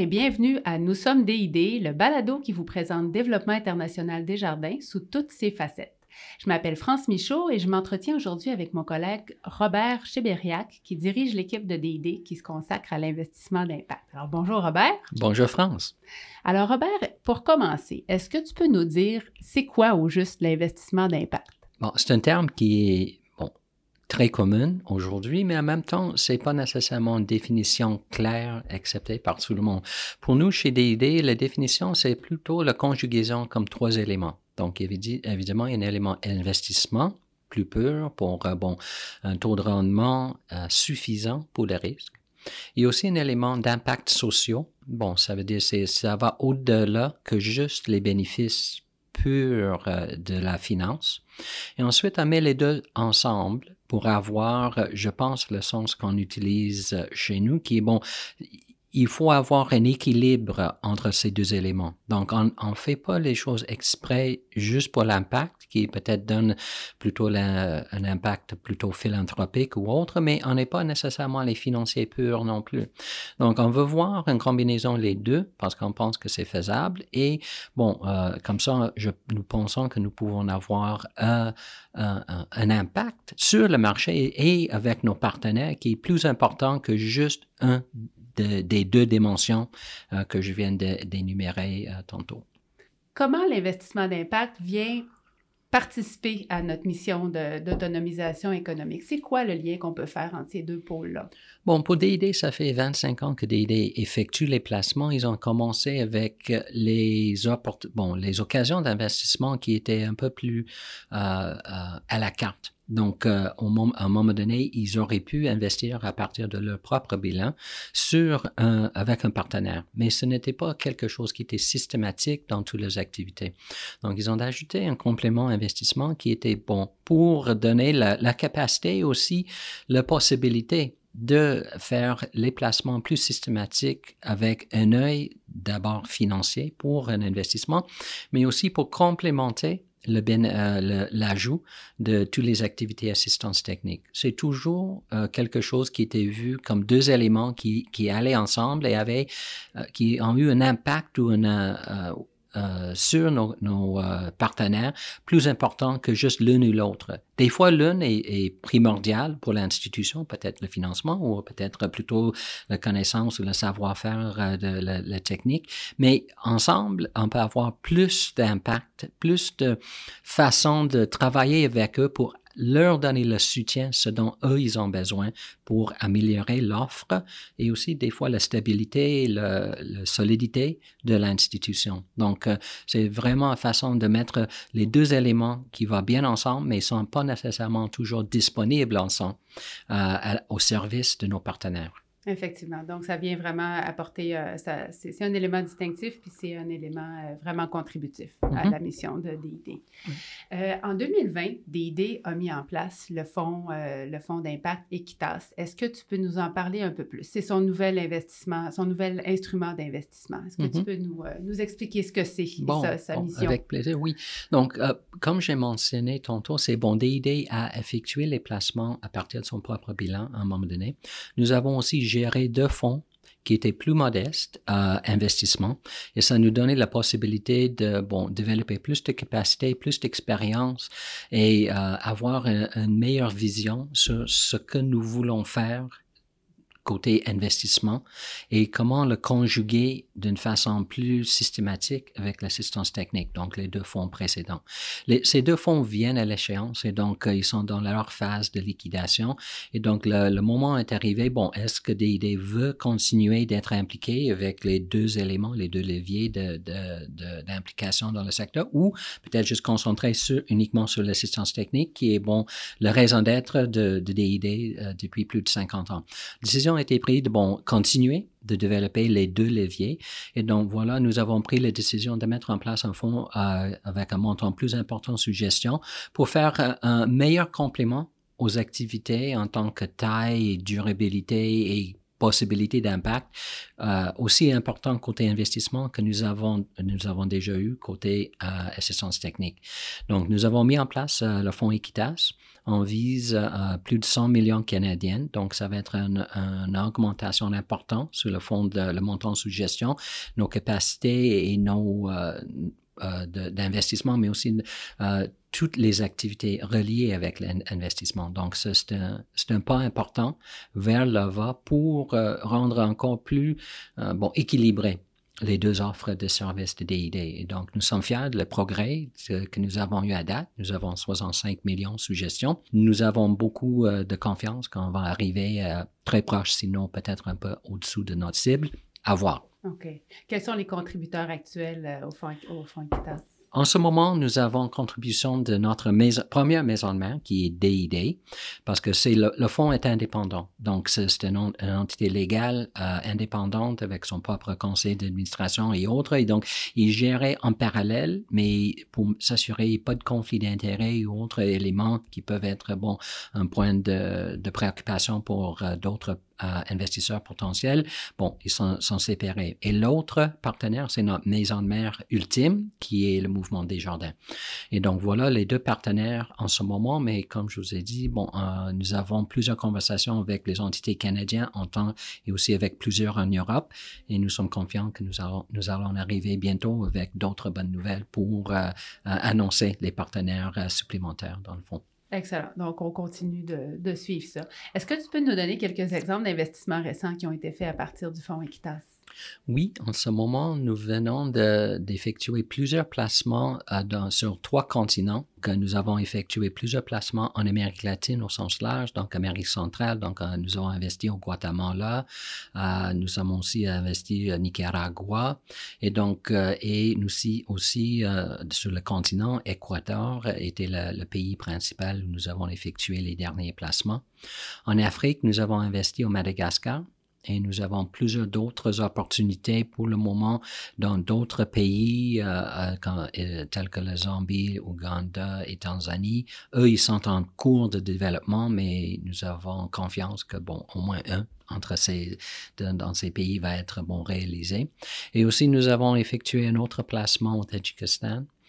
et bienvenue à Nous sommes DID, le balado qui vous présente Développement international des jardins sous toutes ses facettes. Je m'appelle France Michaud et je m'entretiens aujourd'hui avec mon collègue Robert Chébériac qui dirige l'équipe de DID qui se consacre à l'investissement d'impact. Alors bonjour Robert. Bonjour France. Alors Robert, pour commencer, est-ce que tu peux nous dire c'est quoi au juste l'investissement d'impact? Bon, c'est un terme qui est très commune aujourd'hui, mais en même temps, c'est pas nécessairement une définition claire acceptée par tout le monde. Pour nous, chez DID, la définition, c'est plutôt la conjugaison comme trois éléments. Donc, évidemment, il y a un élément investissement plus pur pour euh, bon, un taux de rendement euh, suffisant pour les risques. Il y a aussi un élément d'impact social. Bon, ça veut dire que ça va au-delà que juste les bénéfices purs euh, de la finance. Et ensuite, on met les deux ensemble pour avoir, je pense, le sens qu'on utilise chez nous, qui est bon, il faut avoir un équilibre entre ces deux éléments. Donc, on ne fait pas les choses exprès juste pour l'impact, qui peut-être donne plutôt un impact plutôt philanthropique ou autre, mais on n'est pas nécessairement les financiers purs non plus. Donc, on veut voir une combinaison les deux parce qu'on pense que c'est faisable et bon, euh, comme ça, je, nous pensons que nous pouvons avoir un, un impact sur le marché et avec nos partenaires qui est plus important que juste un des deux dimensions euh, que je viens d'énumérer euh, tantôt. Comment l'investissement d'impact vient participer à notre mission d'autonomisation économique? C'est quoi le lien qu'on peut faire entre ces deux pôles-là? Bon, pour DID, ça fait 25 ans que DID effectue les placements. Ils ont commencé avec les, bon, les occasions d'investissement qui étaient un peu plus euh, à la carte. Donc, euh, au à un moment donné, ils auraient pu investir à partir de leur propre bilan sur un, avec un partenaire. Mais ce n'était pas quelque chose qui était systématique dans toutes leurs activités. Donc, ils ont ajouté un complément investissement qui était bon pour donner la, la capacité aussi, la possibilité de faire les placements plus systématiques avec un œil d'abord financier pour un investissement, mais aussi pour complémenter euh, l'ajout de toutes les activités assistance technique. C'est toujours euh, quelque chose qui était vu comme deux éléments qui, qui allaient ensemble et avaient, euh, qui ont eu un impact ou un, euh, sur nos, nos euh, partenaires plus important que juste l'une ou l'autre. Des fois, l'une est, est primordiale pour l'institution, peut-être le financement ou peut-être plutôt la connaissance ou le savoir-faire euh, de la, la, technique, mais ensemble, on peut avoir plus d'impact, plus de façon de travailler avec eux pour leur donner le soutien, ce dont eux, ils ont besoin pour améliorer l'offre et aussi des fois la stabilité et la, solidité de l'institution. Donc, euh, c'est vraiment une façon de mettre les deux éléments qui vont bien ensemble, mais ne sont pas nécessairement toujours disponibles ensemble euh, au service de nos partenaires. Effectivement. Donc, ça vient vraiment apporter, euh, c'est un élément distinctif, puis c'est un élément euh, vraiment contributif à mm-hmm. la mission de DID. Euh, en 2020, DID a mis en place le fonds, le fonds d'impact Equitas. Est-ce que tu peux nous en parler un peu plus? C'est son nouvel investissement, son nouvel instrument d'investissement. Est-ce que tu mm-hmm. peux nous, nous, expliquer ce que c'est, sa, sa mission? Avec plaisir, oui. Donc, comme j'ai mentionné tantôt, c'est bon, DID a effectué les placements à partir de son propre bilan à un moment donné. Nous avons aussi gérer deux fonds qui étaient plus modestes à investissement. Et ça nous donnait la possibilité de bon développer plus de capacités, plus d'expérience et euh, avoir une meilleure vision sur ce que nous voulons faire côté investissement et comment le conjuguer d'une façon plus systématique avec l'assistance technique, donc les deux fonds précédents. Ces deux fonds viennent à l'échéance et donc euh, ils sont dans leur phase de liquidation et donc le, moment est arrivé, bon, est-ce que DID veut continuer d'être impliqué avec les deux éléments, les deux leviers d'implication de, de, dans le secteur ou peut-être juste concentrer uniquement sur l'assistance technique qui est, bon, la raison d'être de, de DID euh, depuis plus de 50 ans? Décision a été prise de bon, continuer de développer les deux leviers. Et donc, voilà, nous avons pris la décision de mettre en place un fonds euh, avec un montant plus important sous gestion pour faire euh, un meilleur complément aux activités en tant que taille et durabilité et possibilités d'impact euh, aussi important côté investissement que nous avons, nous avons déjà eu côté euh, assistance technique. Donc, nous avons mis en place euh, le fonds Equitas. On vise plus de 100 millions canadiens. Donc, ça va être une, augmentation importante sur le fonds de le montant sous gestion, nos capacités et nos, d'investissement, mais aussi euh, toutes les activités reliées avec l'investissement. Donc, c'est un, pas important vers l'AVA pour euh, rendre encore plus euh, bon, équilibré les deux offres de services de DID. Et donc, nous sommes fiers de le progrès que nous avons eu à date. Nous avons 65 millions sous gestion. Nous avons beaucoup euh, de confiance qu'on va arriver euh, très proche, sinon peut-être un peu au-dessous de notre cible. À voir. OK. Quels sont les contributeurs actuels euh, au Fonds, au fonds Equitas? En ce moment, nous avons contribution de notre maison, première maison de mère, qui est DID, parce que c'est le, le, fonds est indépendant. Donc, c'est une, une, entité légale euh, indépendante avec son propre conseil d'administration et autres. Et donc, il gérait en parallèle, mais pour s'assurer pas de conflit d'intérêts ou autres éléments qui peuvent être, bon, un point de, de préoccupation pour euh, d'autres euh, investisseurs potentiels, bon, ils sont, séparés. Et l'autre partenaire, c'est notre maison de mer ultime, qui est le mouvement des jardins. Et donc, voilà les deux partenaires en ce moment, mais comme je vous ai dit, bon, euh, nous avons plusieurs conversations avec les entités canadiennes en temps et aussi avec plusieurs en Europe, et nous sommes confiants que nous allons, nous allons arriver bientôt avec d'autres bonnes nouvelles pour euh, annoncer les partenaires supplémentaires, dans le fond. Excellent. Donc, on continue de, suivre ça. Est-ce que tu peux nous donner quelques exemples d'investissements récents qui ont été faits à partir du fonds Equitas? Oui, en ce moment, nous venons d'effectuer plusieurs placements euh, sur trois continents. Que nous avons effectué plusieurs placements en Amérique latine au sens large, donc Amérique centrale. Donc, euh, nous avons investi au Guatemala. Euh, nous avons aussi investi au Nicaragua. Et donc, et nous aussi, aussi sur le continent, Équateur était le pays principal où nous avons effectué les derniers placements. En Afrique, nous avons investi au Madagascar et nous avons plusieurs d'autres opportunités pour le moment dans d'autres pays euh, quand, euh, tels que la Zambie, Ouganda et Tanzanie. Eux, ils sont en cours de développement, mais nous avons confiance que, bon, au moins un entre ces, dans ces pays va être bon réalisé. Et aussi, nous avons effectué un autre placement au Tadjikistan euh,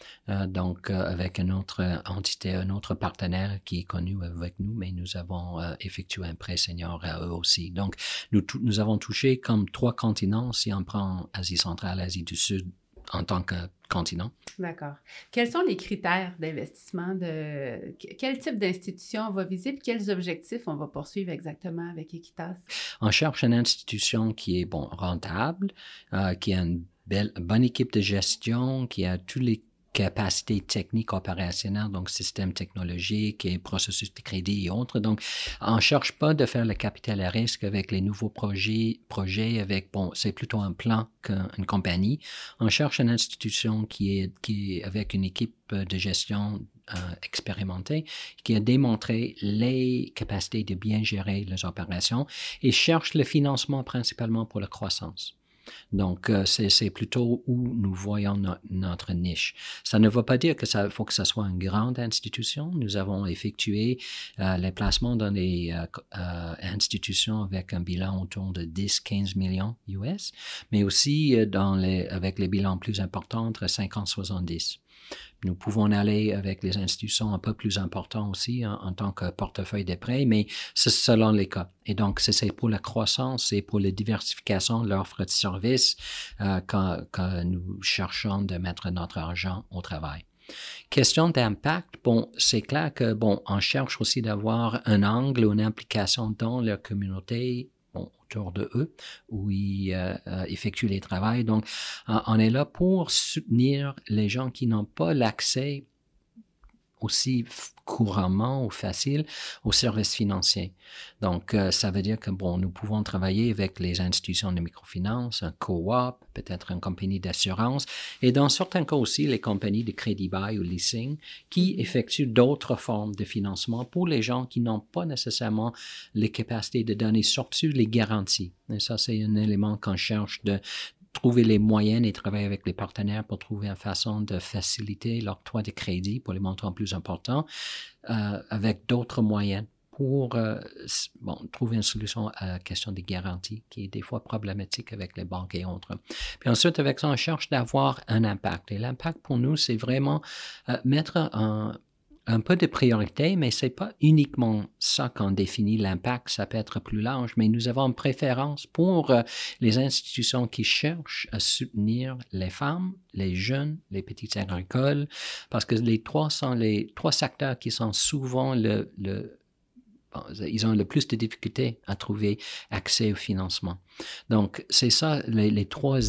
donc, euh, avec une autre entité, un autre partenaire qui est connu avec nous, mais nous avons euh, effectué un prêt senior à eux aussi. Donc, nous, nous avons touché comme trois continents, si on prend Asie centrale, Asie du Sud, en tant que continent. D'accord. Quels sont les critères d'investissement? De... Quel type d'institution on va viser et quels objectifs on va poursuivre exactement avec Equitas? On cherche une institution qui est bon, rentable, euh, qui a une belle, bonne équipe de gestion, qui a tous les capacités techniques opérationnelles, donc système technologique et processus de crédit et autres. Donc, on ne cherche pas de faire le capital à risque avec les nouveaux projets, projets avec, bon, c'est plutôt un plan qu'une compagnie. On cherche une institution qui est, qui est avec une équipe de gestion euh, expérimentée, qui a démontré les capacités de bien gérer les opérations et cherche le financement principalement pour la croissance. Donc, euh, c'est plutôt où nous voyons no notre niche. Ça ne veut pas dire que ça faut que ce soit une grande institution. Nous avons effectué euh, les placements dans des euh, euh, institutions avec un bilan autour de 10-15 millions US, mais aussi les, avec les bilans plus importants entre 50-70. Nous pouvons aller avec les institutions un peu plus importantes aussi en, tant que portefeuille de prêts, mais c'est selon les cas. Et donc, c'est pour la croissance et pour la diversification de l'offre de services euh, que nous cherchons de mettre notre argent au travail. Question d'impact, bon, c'est clair que, bon, on cherche aussi d'avoir un angle ou une implication dans leur communauté bon, autour de eux, où ils euh, effectuent les travaux. Donc, on est là pour soutenir les gens qui n'ont pas l'accès aussi couramment ou facile aux services financiers. Donc, euh, ça veut dire que, bon, nous pouvons travailler avec les institutions de microfinance, un co-op, peut-être une compagnie d'assurance, et dans certains cas aussi, les compagnies de crédit bail ou leasing qui effectuent d'autres formes de financement pour les gens qui n'ont pas nécessairement les capacités de donner surtout les garanties. Et ça, c'est un élément qu'on cherche de trouver les moyens et travailler avec les partenaires pour trouver une façon de faciliter l'octroi de crédit pour les montants plus importants euh, avec d'autres moyens pour bon, trouver une solution à la question des garanties, qui est des fois problématique avec les banques et autres. Puis ensuite, avec ça, on cherche d'avoir un impact. Et l'impact pour nous, c'est vraiment mettre un, un peu de priorité, mais ce n'est pas uniquement ça qu'on définit. L'impact, ça peut être plus large, mais nous avons une préférence pour euh, les institutions qui cherchent à soutenir les femmes, les jeunes, les petites agricoles, parce que les trois sont les trois secteurs qui sont souvent le ils ont le plus de difficultés à trouver accès au financement. Donc, c'est ça, les, trois,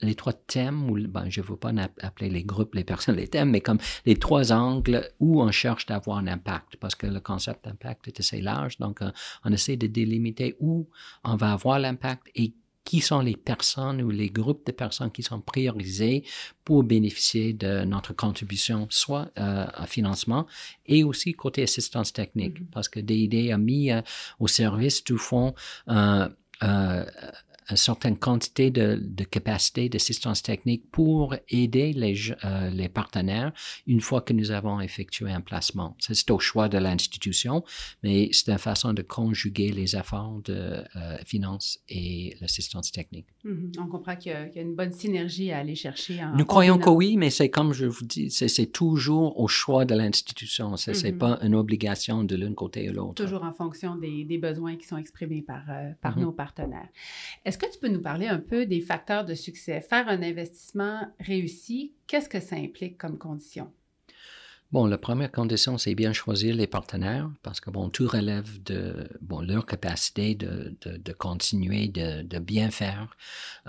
les trois thèmes, ou ben, je ne veux pas appeler les groupes, les personnes, les thèmes, mais comme les trois angles où on cherche d'avoir un impact, parce que le concept d'impact est assez large. Donc, euh, on essaie de délimiter où on va avoir l'impact et qui sont les personnes ou les groupes de personnes qui sont priorisés pour bénéficier de notre contribution, soit euh, en financement et aussi côté assistance technique, mm-hmm. parce que DID a mis euh, au service du fonds euh, une certaine quantité de, de capacité d'assistance technique pour aider les, euh, les partenaires une fois que nous avons effectué un placement. C'est au choix de l'institution, mais c'est une façon de conjuguer les efforts de euh, finance et l'assistance technique. Mm-hmm. On comprend qu'il y, a une bonne synergie à aller chercher. nous croyons que oui, mais c'est comme je vous dis, c'est toujours au choix de l'institution. Ce n'est mm-hmm. pas une obligation de l'un côté ou l'autre. Toujours en fonction des, des, besoins qui sont exprimés par, euh, par mm-hmm. nos partenaires. Est-ce que tu peux nous parler un peu des facteurs de succès? Faire un investissement réussi, qu'est-ce que ça implique comme condition? Bon, la première condition, c'est bien choisir les partenaires parce que, bon, tout relève de bon, leur capacité de, de, continuer de, de, bien faire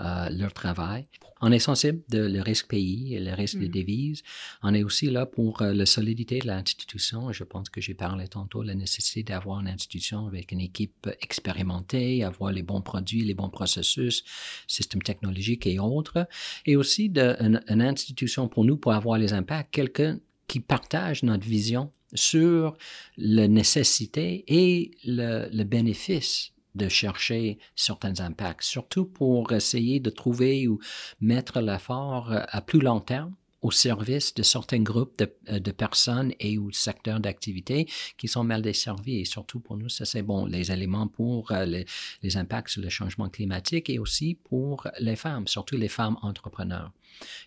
euh, leur travail. On est sensible de le risque pays et le risque des mm. devises. On est aussi là pour euh, la solidité de l'institution. Je pense que j'ai parlé tantôt de la nécessité d'avoir une institution avec une équipe expérimentée, avoir les bons produits, les bons processus, systèmes technologiques et autres. Et aussi de, une institution pour nous pour avoir les impacts, quelqu'un qui partagent notre vision sur la nécessité et le, bénéfice de chercher certains impacts, surtout pour essayer de trouver ou mettre l'effort à plus long terme au service de certains groupes de, euh, personnes et ou secteurs d'activité qui sont mal desservis. Et surtout pour nous, ça c'est bon, les éléments pour euh, les, impacts sur le changement climatique et aussi pour les femmes, surtout les femmes entrepreneurs.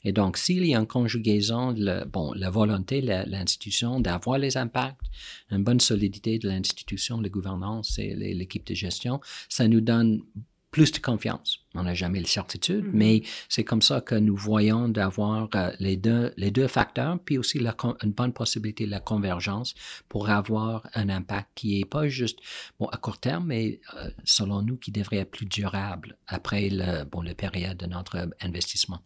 Et donc, s'il y a une conjugaison de bon, la volonté de l'institution d'avoir les impacts, une bonne solidité de l'institution, la gouvernance et l'équipe de gestion, ça nous donne plus de confiance. On n'a jamais la certitude, mm-hmm. mais c'est comme ça que nous voyons d'avoir euh, les, deux, les deux facteurs, puis aussi la, une bonne possibilité de la convergence pour avoir un impact qui n'est pas juste bon, à court terme, mais euh, selon nous, qui devrait être plus durable après le, bon, la période de notre investissement.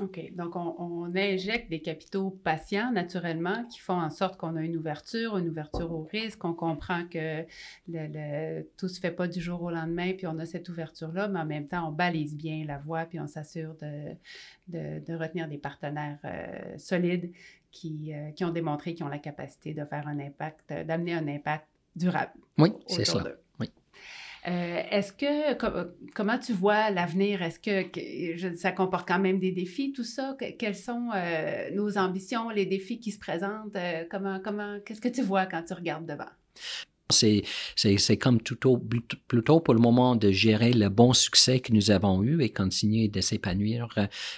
OK. Donc, on, injecte des capitaux patients, naturellement, qui font en sorte qu'on a une ouverture, une ouverture au risque. On comprend que le, tout ne se fait pas du jour au lendemain, puis on a cette ouverture-là, mais en même temps, on balise bien la voie, puis on s'assure de, de, retenir des partenaires euh, solides qui, euh, qui ont démontré qu'ils ont la capacité de faire un impact, d'amener un impact durable. Oui, c'est ça. Euh, est-ce que, comment tu vois l'avenir? Est-ce que, ça comporte quand même des défis, tout ça? quelles sont euh, nos ambitions, les défis qui se présentent? Euh, comment, comment, qu'est-ce que tu vois quand tu regardes devant? C'est comme plutôt, plutôt pour le moment de gérer le bon succès que nous avons eu et continuer de s'épanouir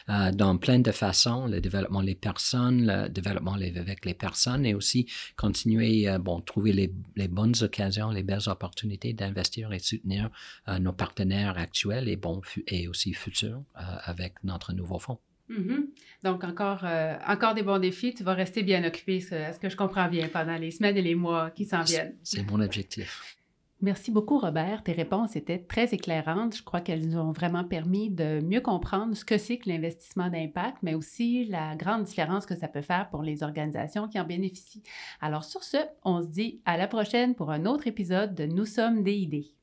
euh, dans plein de façons, le développement des personnes, le développement avec les personnes et aussi continuer, euh, bon, trouver les, les, bonnes occasions, les belles opportunités d'investir et soutenir euh, nos partenaires actuels et, bon, et aussi futurs avec notre nouveau fonds. Mm-hmm. Donc, encore, euh, encore des bons défis. Tu vas rester bien occupé, est-ce que je comprends bien, pendant les semaines et les mois qui s'en viennent? C'est mon objectif. Merci beaucoup, Robert. Tes réponses étaient très éclairantes. Je crois qu'elles nous ont vraiment permis de mieux comprendre ce que c'est que l'investissement d'impact, mais aussi la grande différence que ça peut faire pour les organisations qui en bénéficient. Alors, sur ce, on se dit à la prochaine pour un autre épisode de Nous sommes des idées.